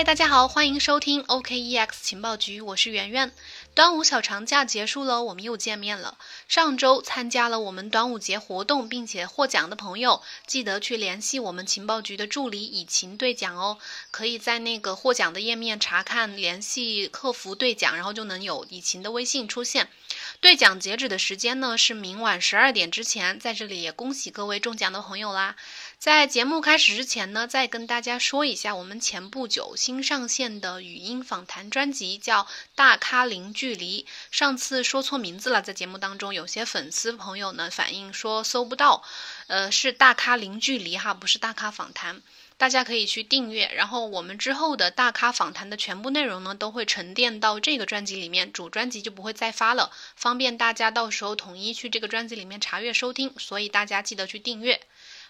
嗨，大家好，欢迎收听 OKEX 情报局，我是圆圆。端午小长假结束了，我们又见面了。上周参加了我们端午节活动并且获奖的朋友，记得去联系我们情报局的助理以晴兑奖哦。可以在那个获奖的页面查看联系客服兑奖，然后就能有以晴的微信出现。兑奖截止的时间呢是明晚十二点之前，在这里也恭喜各位中奖的朋友啦。在节目开始之前呢，再跟大家说一下，我们前不久新上线的语音访谈专辑叫《大咖零距离》。上次说错名字了，在节目当中，有些粉丝朋友呢反映说搜不到，呃，是《大咖零距离》哈，不是《大咖访谈》。大家可以去订阅，然后我们之后的大咖访谈的全部内容呢，都会沉淀到这个专辑里面，主专辑就不会再发了，方便大家到时候统一去这个专辑里面查阅收听。所以大家记得去订阅。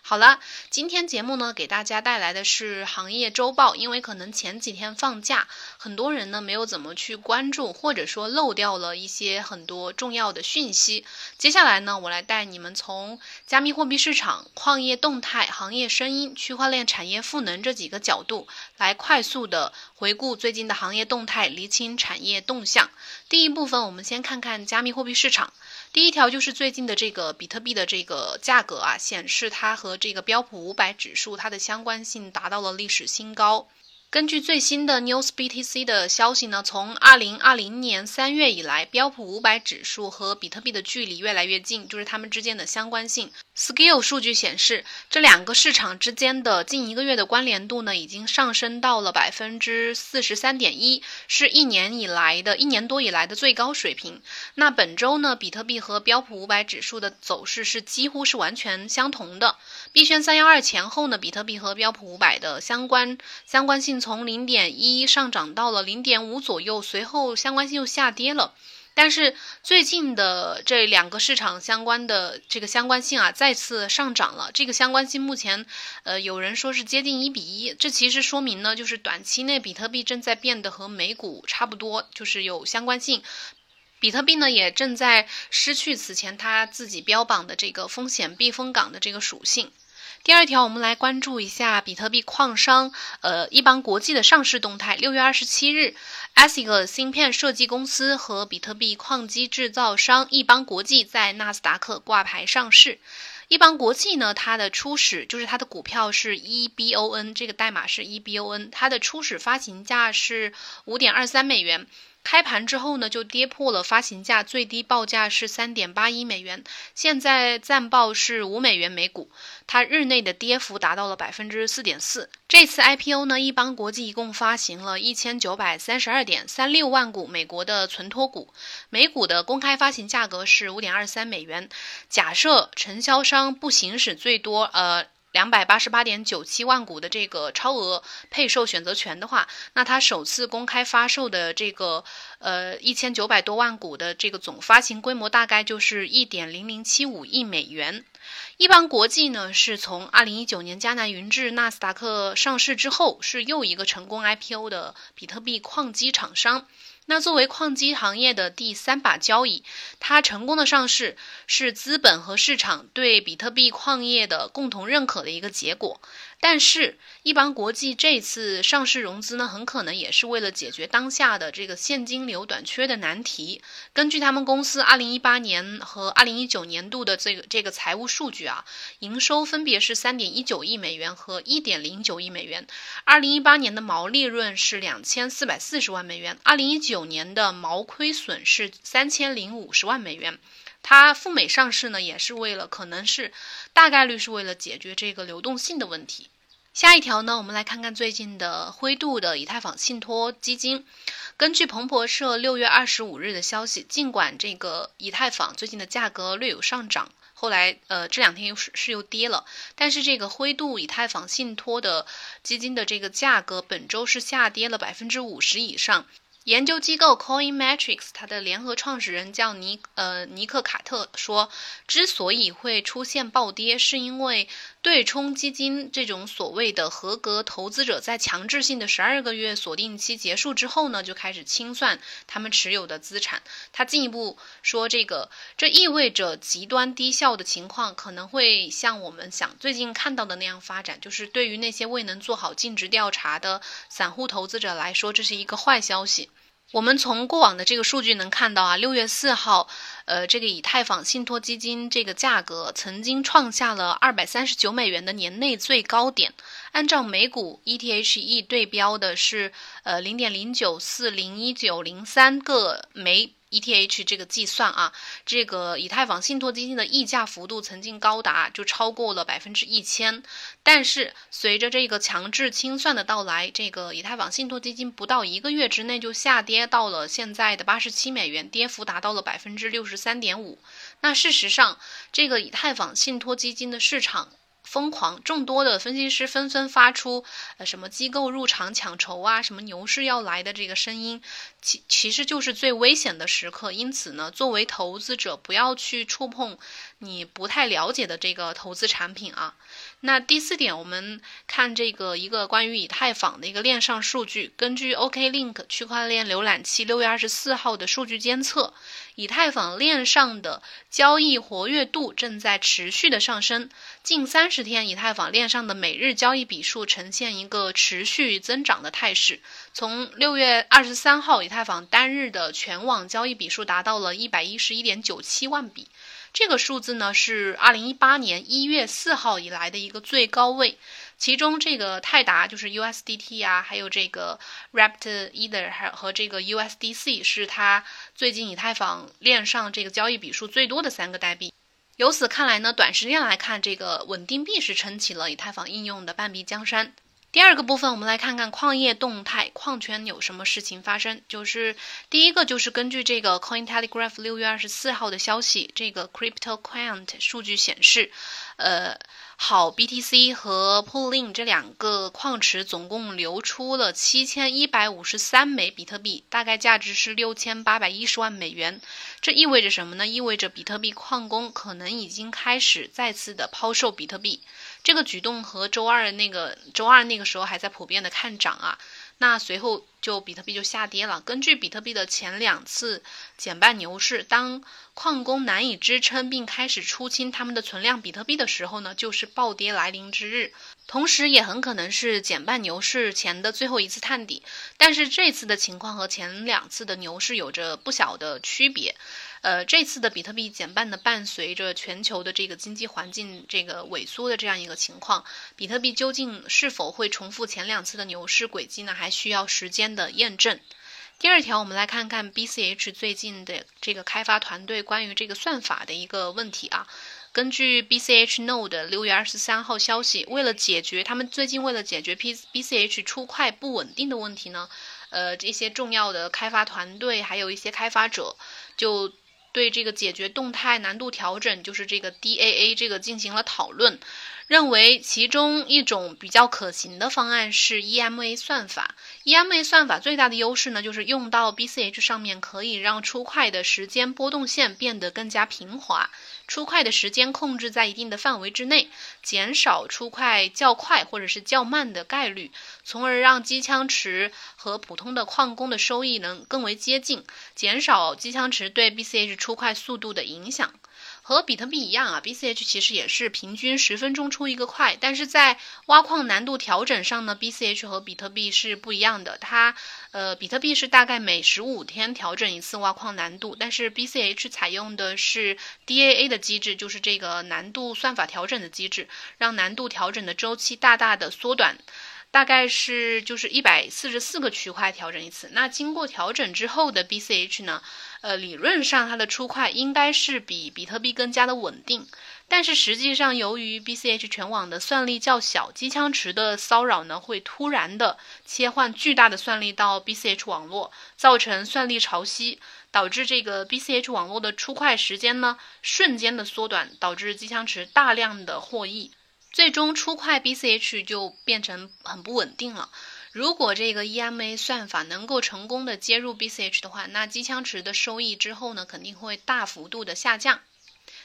好了，今天节目呢，给大家带来的是行业周报。因为可能前几天放假，很多人呢没有怎么去关注，或者说漏掉了一些很多重要的讯息。接下来呢，我来带你们从加密货币市场、矿业动态、行业声音、区块链产业赋能这几个角度，来快速的回顾最近的行业动态，厘清产业动向。第一部分，我们先看看加密货币市场。第一条就是最近的这个比特币的这个价格啊，显示它和这个标普五百指数它的相关性达到了历史新高。根据最新的 NewsBTC 的消息呢，从二零二零年三月以来，标普五百指数和比特币的距离越来越近，就是它们之间的相关性。Skill 数据显示，这两个市场之间的近一个月的关联度呢，已经上升到了百分之四十三点一，是一年以来的一年多以来的最高水平。那本周呢，比特币和标普五百指数的走势是几乎是完全相同的。币圈三幺二前后呢，比特币和标普五百的相关相关性从零点一上涨到了零点五左右，随后相关性又下跌了。但是最近的这两个市场相关的这个相关性啊，再次上涨了。这个相关性目前，呃，有人说是接近一比一。这其实说明呢，就是短期内比特币正在变得和美股差不多，就是有相关性。比特币呢，也正在失去此前它自己标榜的这个风险避风港的这个属性。第二条，我们来关注一下比特币矿商呃一邦国际的上市动态。六月二十七日，ASIC 芯片设计公司和比特币矿机制造商一邦国际在纳斯达克挂牌上市。一邦国际呢，它的初始就是它的股票是 EBON，这个代码是 EBON，它的初始发行价是五点二三美元。开盘之后呢，就跌破了发行价，最低报价是三点八一美元，现在暂报是五美元每股，它日内的跌幅达到了百分之四点四。这次 IPO 呢，一邦国际一共发行了一千九百三十二点三六万股美国的存托股，每股的公开发行价格是五点二三美元。假设承销商不行使最多呃。两百八十八点九七万股的这个超额配售选择权的话，那它首次公开发售的这个呃一千九百多万股的这个总发行规模大概就是一点零零七五亿美元。一邦国际呢是从二零一九年迦南云智纳斯达克上市之后，是又一个成功 IPO 的比特币矿机厂商。那作为矿机行业的第三把交椅，它成功的上市是资本和市场对比特币矿业的共同认可的一个结果。但是，一邦国际这次上市融资呢，很可能也是为了解决当下的这个现金流短缺的难题。根据他们公司二零一八年和二零一九年度的这个这个财务数据啊，营收分别是三点一九亿美元和一点零九亿美元。二零一八年的毛利润是两千四百四十万美元，二零一九年的毛亏损是三千零五十万美元。它赴美上市呢，也是为了，可能是大概率是为了解决这个流动性的问题。下一条呢，我们来看看最近的灰度的以太坊信托基金。根据彭博社六月二十五日的消息，尽管这个以太坊最近的价格略有上涨，后来呃这两天又是是又跌了，但是这个灰度以太坊信托的基金的这个价格本周是下跌了百分之五十以上。研究机构 Coin Metrics 它的联合创始人叫尼呃尼克卡特说，之所以会出现暴跌，是因为对冲基金这种所谓的合格投资者，在强制性的十二个月锁定期结束之后呢，就开始清算他们持有的资产。他进一步说，这个这意味着极端低效的情况可能会像我们想最近看到的那样发展，就是对于那些未能做好尽职调查的散户投资者来说，这是一个坏消息。我们从过往的这个数据能看到啊，六月四号，呃，这个以太坊信托基金这个价格曾经创下了二百三十九美元的年内最高点。按照美股 ETHE 对标的是呃零点零九四零一九零三个每。ETH 这个计算啊，这个以太坊信托基金的溢价幅度曾经高达就超过了百分之一千，但是随着这个强制清算的到来，这个以太坊信托基金不到一个月之内就下跌到了现在的八十七美元，跌幅达到了百分之六十三点五。那事实上，这个以太坊信托基金的市场。疯狂，众多的分析师纷纷发出，呃，什么机构入场抢筹啊，什么牛市要来的这个声音，其其实就是最危险的时刻。因此呢，作为投资者，不要去触碰你不太了解的这个投资产品啊。那第四点，我们看这个一个关于以太坊的一个链上数据。根据 OKLink 区块链浏览器六月二十四号的数据监测，以太坊链上的交易活跃度正在持续的上升。近三十天，以太坊链上的每日交易笔数呈现一个持续增长的态势。从六月二十三号，以太坊单日的全网交易笔数达到了一百一十一点九七万笔。这个数字呢是二零一八年一月四号以来的一个最高位，其中这个泰达就是 USDT 啊，还有这个 Rapt Ether 还和这个 USDC 是它最近以太坊链上这个交易笔数最多的三个代币。由此看来呢，短时间来看，这个稳定币是撑起了以太坊应用的半壁江山。第二个部分，我们来看看矿业动态，矿圈有什么事情发生？就是第一个，就是根据这个 Coin Telegraph 六月二十四号的消息，这个 Crypto Quant 数据显示，呃，好 BTC 和 Poolin 这两个矿池总共流出了七千一百五十三枚比特币，大概价值是六千八百一十万美元。这意味着什么呢？意味着比特币矿工可能已经开始再次的抛售比特币。这个举动和周二那个周二那个时候还在普遍的看涨啊，那随后就比特币就下跌了。根据比特币的前两次减半牛市，当矿工难以支撑并开始出清他们的存量比特币的时候呢，就是暴跌来临之日，同时也很可能是减半牛市前的最后一次探底。但是这次的情况和前两次的牛市有着不小的区别。呃，这次的比特币减半呢，伴随着全球的这个经济环境这个萎缩的这样一个情况，比特币究竟是否会重复前两次的牛市轨迹呢？还需要时间的验证。第二条，我们来看看 BCH 最近的这个开发团队关于这个算法的一个问题啊。根据 BCH Node 六月二十三号消息，为了解决他们最近为了解决 P BCH 出块不稳定的问题呢，呃，这些重要的开发团队还有一些开发者就。对这个解决动态难度调整，就是这个 DAA 这个进行了讨论，认为其中一种比较可行的方案是 EMA 算法。EMA 算法最大的优势呢，就是用到 BCH 上面可以让出块的时间波动线变得更加平滑。出块的时间控制在一定的范围之内，减少出块较快或者是较慢的概率，从而让机枪池和普通的矿工的收益能更为接近，减少机枪池对 BCH 出块速度的影响。和比特币一样啊，BCH 其实也是平均十分钟出一个块，但是在挖矿难度调整上呢，BCH 和比特币是不一样的。它，呃，比特币是大概每十五天调整一次挖矿难度，但是 BCH 采用的是 DAA 的机制，就是这个难度算法调整的机制，让难度调整的周期大大的缩短。大概是就是一百四十四个区块调整一次。那经过调整之后的 BCH 呢？呃，理论上它的出块应该是比比特币更加的稳定。但是实际上，由于 BCH 全网的算力较小，机枪池的骚扰呢会突然的切换巨大的算力到 BCH 网络，造成算力潮汐，导致这个 BCH 网络的出块时间呢瞬间的缩短，导致机枪池大量的获益。最终出块 BCH 就变成很不稳定了。如果这个 EMA 算法能够成功的接入 BCH 的话，那机枪池的收益之后呢，肯定会大幅度的下降。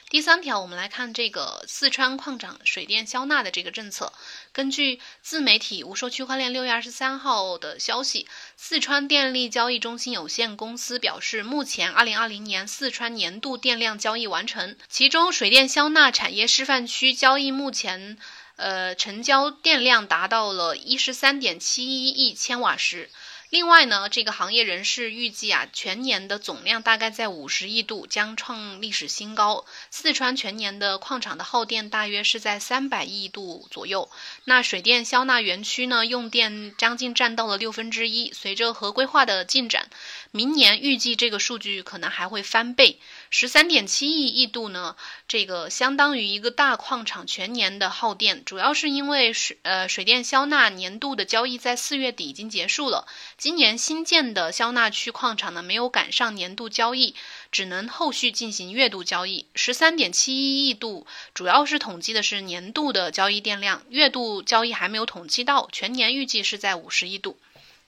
第三条，我们来看这个四川矿长水电销纳的这个政策。根据自媒体无说区块链六月二十三号的消息，四川电力交易中心有限公司表示，目前二零二零年四川年度电量交易完成，其中水电消纳产业示范区交易目前，呃，成交电量达到了一十三点七一亿千瓦时。另外呢，这个行业人士预计啊，全年的总量大概在五十亿度，将创历史新高。四川全年的矿场的耗电大约是在三百亿度左右。那水电消纳园区呢，用电将近占到了六分之一。随着合规化的进展，明年预计这个数据可能还会翻倍。十三点七亿亿度呢，这个相当于一个大矿场全年的耗电，主要是因为水呃水电消纳年度的交易在四月底已经结束了，今年新建的消纳区矿场呢没有赶上年度交易，只能后续进行月度交易。十三点七一亿度主要是统计的是年度的交易电量，月度交易还没有统计到，全年预计是在五十亿度。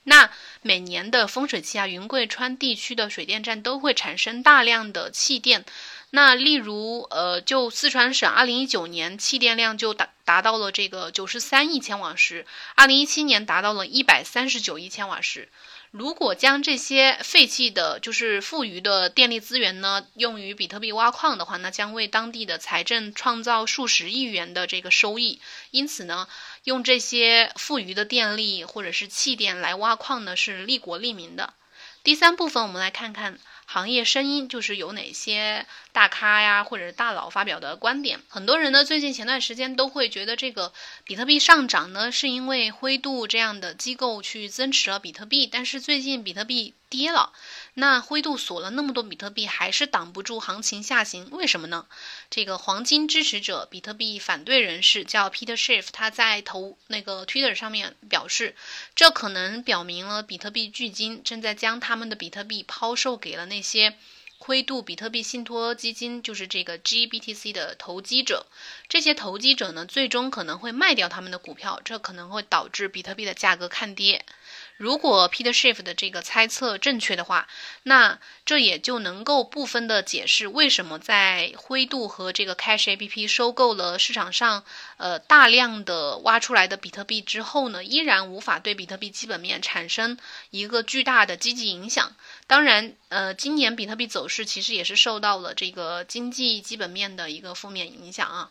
那每年的风水期啊，云贵川地区的水电站都会产生大量的气电。那例如，呃，就四川省二零一九年气电量就达达到了这个九十三亿千瓦时，二零一七年达到了一百三十九亿千瓦时。如果将这些废弃的就是富余的电力资源呢，用于比特币挖矿的话，那将为当地的财政创造数十亿元的这个收益。因此呢，用这些富余的电力或者是气电来挖矿呢，是利国利民的。第三部分，我们来看看。行业声音就是有哪些大咖呀，或者大佬发表的观点。很多人呢，最近前段时间都会觉得这个比特币上涨呢，是因为灰度这样的机构去增持了比特币，但是最近比特币跌了。那灰度锁了那么多比特币，还是挡不住行情下行，为什么呢？这个黄金支持者、比特币反对人士叫 Peter Schiff，他在投那个 Twitter 上面表示，这可能表明了比特币巨鲸正在将他们的比特币抛售给了那些灰度比特币信托基金，就是这个 GBTC 的投机者。这些投机者呢，最终可能会卖掉他们的股票，这可能会导致比特币的价格看跌。如果 Peter Schiff 的这个猜测正确的话，那这也就能够部分的解释为什么在灰度和这个 Cash APP 收购了市场上呃大量的挖出来的比特币之后呢，依然无法对比特币基本面产生一个巨大的积极影响。当然，呃，今年比特币走势其实也是受到了这个经济基本面的一个负面影响啊。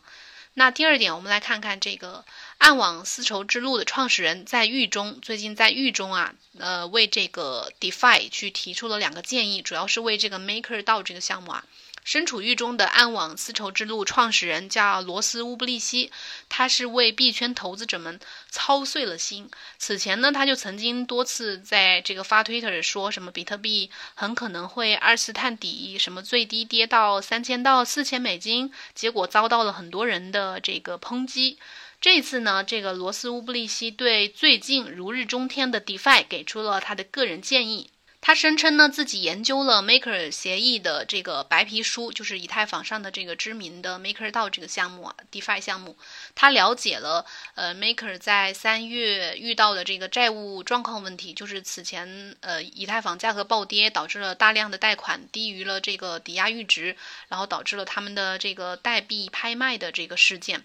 那第二点，我们来看看这个暗网丝绸之路的创始人在狱中，最近在狱中啊，呃，为这个 DeFi 去提出了两个建议，主要是为这个 Maker 道这个项目啊。身处狱中的暗网丝绸之路创始人叫罗斯乌布利希，他是为币圈投资者们操碎了心。此前呢，他就曾经多次在这个发推特说什么比特币很可能会二次探底，什么最低跌到三千到四千美金，结果遭到了很多人的这个抨击。这次呢，这个罗斯乌布利希对最近如日中天的 DeFi 给出了他的个人建议。他声称呢，自己研究了 Maker 协议的这个白皮书，就是以太坊上的这个知名的 MakerDAO 这个项目啊，DeFi 项目。他了解了，呃，Maker 在三月遇到的这个债务状况问题，就是此前呃以太坊价格暴跌，导致了大量的贷款低于了这个抵押阈值，然后导致了他们的这个代币拍卖的这个事件。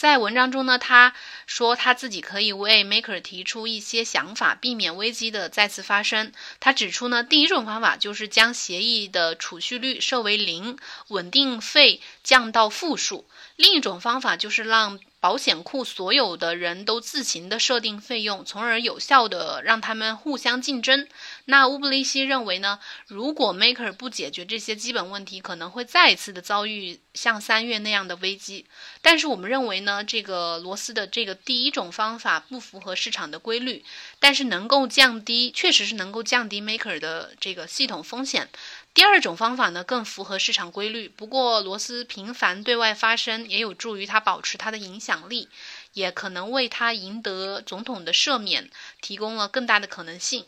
在文章中呢，他说他自己可以为 Maker 提出一些想法，避免危机的再次发生。他指出呢，第一种方法就是将协议的储蓄率设为零，稳定费降到负数；另一种方法就是让保险库所有的人都自行的设定费用，从而有效的让他们互相竞争。那乌布利希认为呢，如果 Maker 不解决这些基本问题，可能会再一次的遭遇像三月那样的危机。但是我们认为呢，这个罗斯的这个第一种方法不符合市场的规律，但是能够降低，确实是能够降低 Maker 的这个系统风险。第二种方法呢，更符合市场规律。不过，罗斯频繁对外发声，也有助于他保持他的影响力，也可能为他赢得总统的赦免提供了更大的可能性。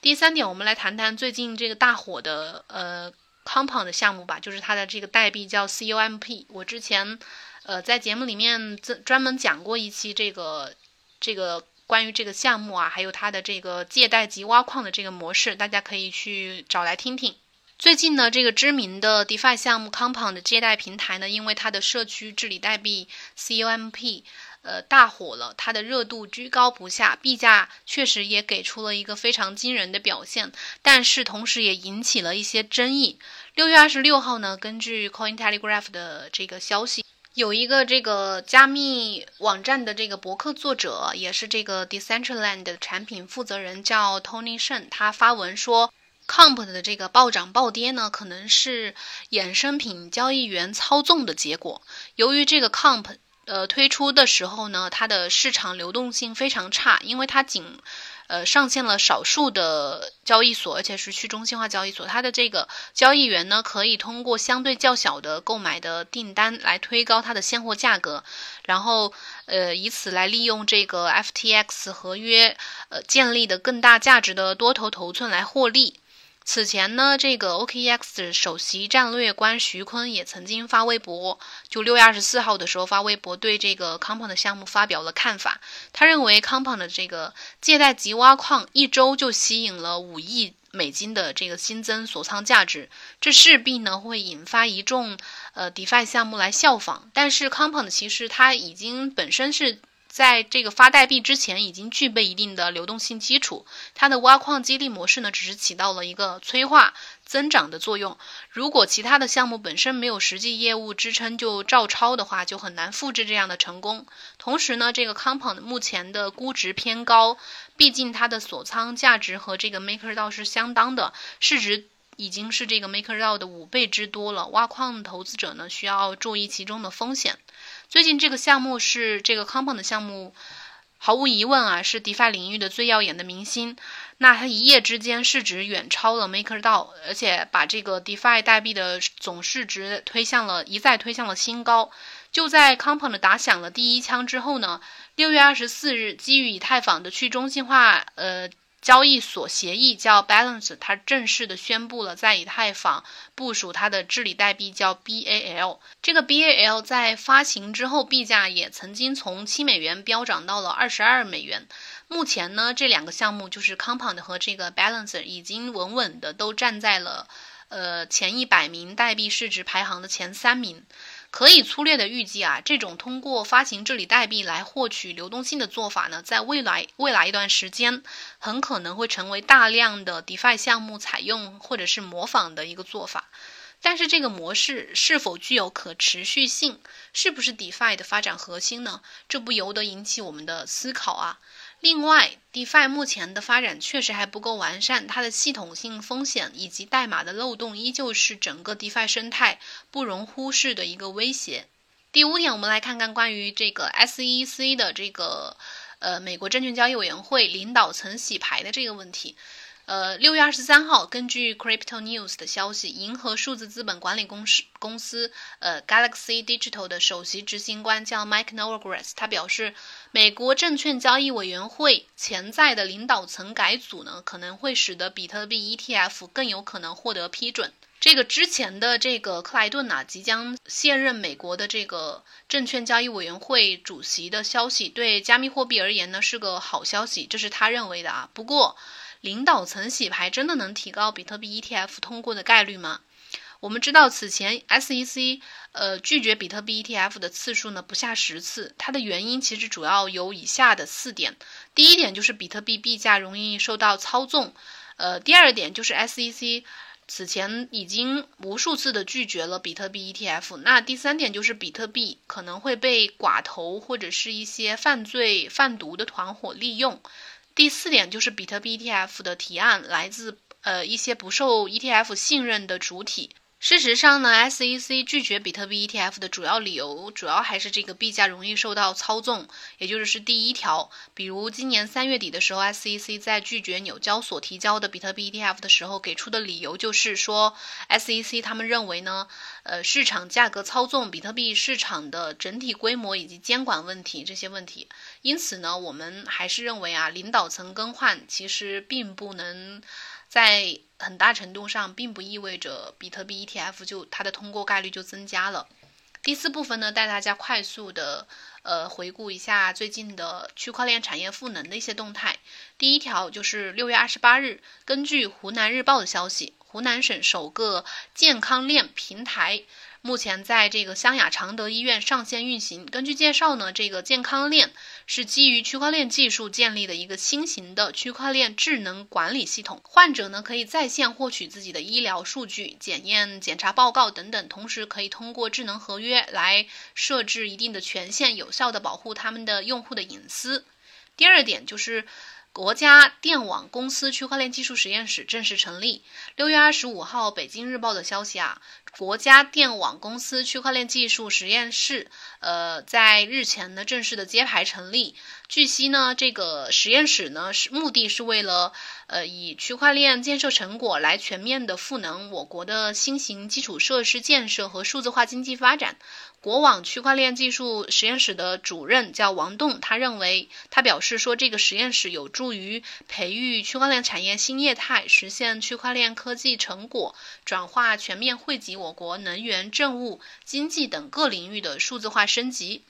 第三点，我们来谈谈最近这个大火的呃 Compound 项目吧，就是它的这个代币叫 COMP。我之前呃在节目里面专专门讲过一期这个这个关于这个项目啊，还有它的这个借贷及挖矿的这个模式，大家可以去找来听听。最近呢，这个知名的 DeFi 项目 Compound 借贷平台呢，因为它的社区治理代币 COMP，呃，大火了，它的热度居高不下，币价确实也给出了一个非常惊人的表现，但是同时也引起了一些争议。六月二十六号呢，根据 Coin Telegraph 的这个消息，有一个这个加密网站的这个博客作者，也是这个 Decentraland 的产品负责人，叫 Tony Shen，他发文说。Comp 的这个暴涨暴跌呢，可能是衍生品交易员操纵的结果。由于这个 Comp 呃推出的时候呢，它的市场流动性非常差，因为它仅呃上线了少数的交易所，而且是去中心化交易所。它的这个交易员呢，可以通过相对较小的购买的订单来推高它的现货价格，然后呃以此来利用这个 FTX 合约呃建立的更大价值的多头头寸来获利。此前呢，这个 OKEX 首席战略官徐坤也曾经发微博，就六月二十四号的时候发微博，对这个 Compound 项目发表了看法。他认为 Compound 的这个借贷及挖矿一周就吸引了五亿美金的这个新增锁仓价值，这势必呢会引发一众呃 DeFi 项目来效仿。但是 Compound 其实它已经本身是。在这个发代币之前，已经具备一定的流动性基础。它的挖矿激励模式呢，只是起到了一个催化增长的作用。如果其他的项目本身没有实际业务支撑就照抄的话，就很难复制这样的成功。同时呢，这个 Compound 目前的估值偏高，毕竟它的锁仓价值和这个 MakerDAO 是相当的，市值已经是这个 MakerDAO 的五倍之多了。挖矿投资者呢，需要注意其中的风险。最近这个项目是这个 Compound 的项目，毫无疑问啊是 DeFi 领域的最耀眼的明星。那它一夜之间市值远超了 MakerDAO，而且把这个 DeFi 代币的总市值推向了一再推向了新高。就在 Compound 打响了第一枪之后呢，六月二十四日，基于以太坊的去中心化，呃。交易所协议叫 Balance，它正式的宣布了在以太坊部署它的治理代币叫 BAL。这个 BAL 在发行之后，币价也曾经从七美元飙涨到了二十二美元。目前呢，这两个项目就是 Compound 和这个 Balance 已经稳稳的都站在了呃前一百名代币市值排行的前三名。可以粗略的预计啊，这种通过发行治理代币来获取流动性的做法呢，在未来未来一段时间，很可能会成为大量的 DeFi 项目采用或者是模仿的一个做法。但是这个模式是否具有可持续性，是不是 DeFi 的发展核心呢？这不由得引起我们的思考啊。另外，DeFi 目前的发展确实还不够完善，它的系统性风险以及代码的漏洞依旧是整个 DeFi 生态不容忽视的一个威胁。第五点，我们来看看关于这个 SEC 的这个呃美国证券交易委员会领导层洗牌的这个问题。呃，六月二十三号，根据 Crypto News 的消息，银河数字资本管理公司公司呃 Galaxy Digital 的首席执行官叫 Mike Novogratz，他表示，美国证券交易委员会潜在的领导层改组呢，可能会使得比特币 ETF 更有可能获得批准。这个之前的这个克莱顿呐，即将卸任美国的这个证券交易委员会主席的消息，对加密货币而言呢，是个好消息，这是他认为的啊。不过，领导层洗牌真的能提高比特币 ETF 通过的概率吗？我们知道，此前 SEC 呃拒绝比特币 ETF 的次数呢不下十次，它的原因其实主要有以下的四点：第一点就是比特币币价容易受到操纵；呃，第二点就是 SEC 此前已经无数次的拒绝了比特币 ETF；那第三点就是比特币可能会被寡头或者是一些犯罪贩毒的团伙利用。第四点就是比特币 ETF 的提案来自呃一些不受 ETF 信任的主体。事实上呢，SEC 拒绝比特币 ETF 的主要理由，主要还是这个币价容易受到操纵，也就是第一条。比如今年三月底的时候，SEC 在拒绝纽交所提交的比特币 ETF 的时候，给出的理由就是说，SEC 他们认为呢，呃，市场价格操纵、比特币市场的整体规模以及监管问题这些问题。因此呢，我们还是认为啊，领导层更换其实并不能。在很大程度上，并不意味着比特币 ETF 就它的通过概率就增加了。第四部分呢，带大家快速的呃回顾一下最近的区块链产业赋能的一些动态。第一条就是六月二十八日，根据湖南日报的消息。湖南省首个健康链平台。目前在这个湘雅常德医院上线运行。根据介绍呢，这个健康链是基于区块链技术建立的一个新型的区块链智能管理系统。患者呢可以在线获取自己的医疗数据、检验检查报告等等，同时可以通过智能合约来设置一定的权限，有效的保护他们的用户的隐私。第二点就是。国家电网公司区块链技术实验室正式成立。六月二十五号，北京日报的消息啊，国家电网公司区块链技术实验室，呃，在日前呢正式的揭牌成立。据悉呢，这个实验室呢是目的是为了，呃，以区块链建设成果来全面的赋能我国的新型基础设施建设和数字化经济发展。国网区块链技术实验室的主任叫王栋，他认为，他表示说，这个实验室有助于培育区块链产业新业态，实现区块链科技成果转化，全面惠及我国能源、政务、经济等各领域的数字化升级。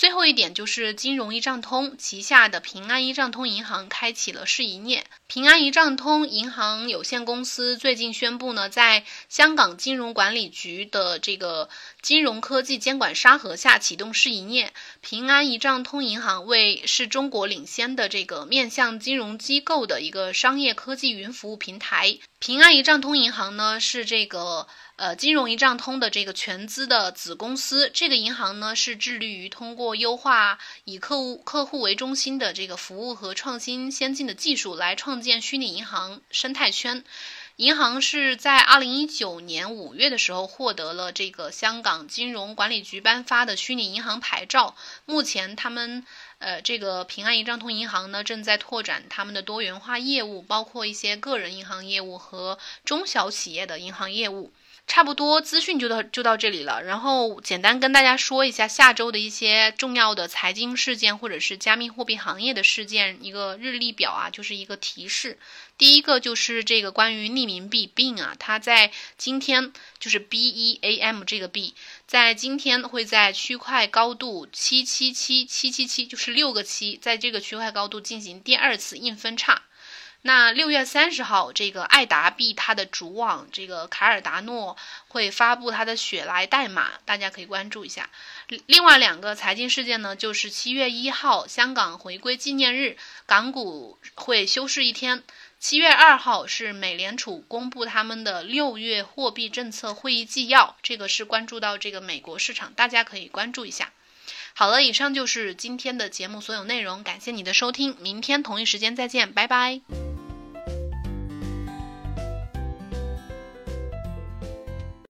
最后一点就是金融一账通旗下的平安一账通银行开启了试营业。平安一账通银行有限公司最近宣布呢，在香港金融管理局的这个金融科技监管沙盒下启动试营业。平安一账通银行为是中国领先的这个面向金融机构的一个商业科技云服务平台。平安一账通银行呢是这个。呃，金融一账通的这个全资的子公司，这个银行呢是致力于通过优化以客户客户为中心的这个服务和创新先进的技术来创建虚拟银行生态圈。银行是在二零一九年五月的时候获得了这个香港金融管理局颁发的虚拟银行牌照。目前，他们呃这个平安一账通银行呢正在拓展他们的多元化业务，包括一些个人银行业务和中小企业的银行业务。差不多资讯就到就到这里了，然后简单跟大家说一下下周的一些重要的财经事件或者是加密货币行业的事件，一个日历表啊，就是一个提示。第一个就是这个关于匿名币 b 啊，它在今天就是 B E A M 这个币，在今天会在区块高度七七七七七七，就是六个七，在这个区块高度进行第二次硬分叉。那六月三十号，这个爱达币它的主网这个卡尔达诺会发布它的雪莱代码，大家可以关注一下。另外两个财经事件呢，就是七月一号香港回归纪念日，港股会休市一天；七月二号是美联储公布他们的六月货币政策会议纪要，这个是关注到这个美国市场，大家可以关注一下。好了，以上就是今天的节目所有内容，感谢你的收听，明天同一时间再见，拜拜。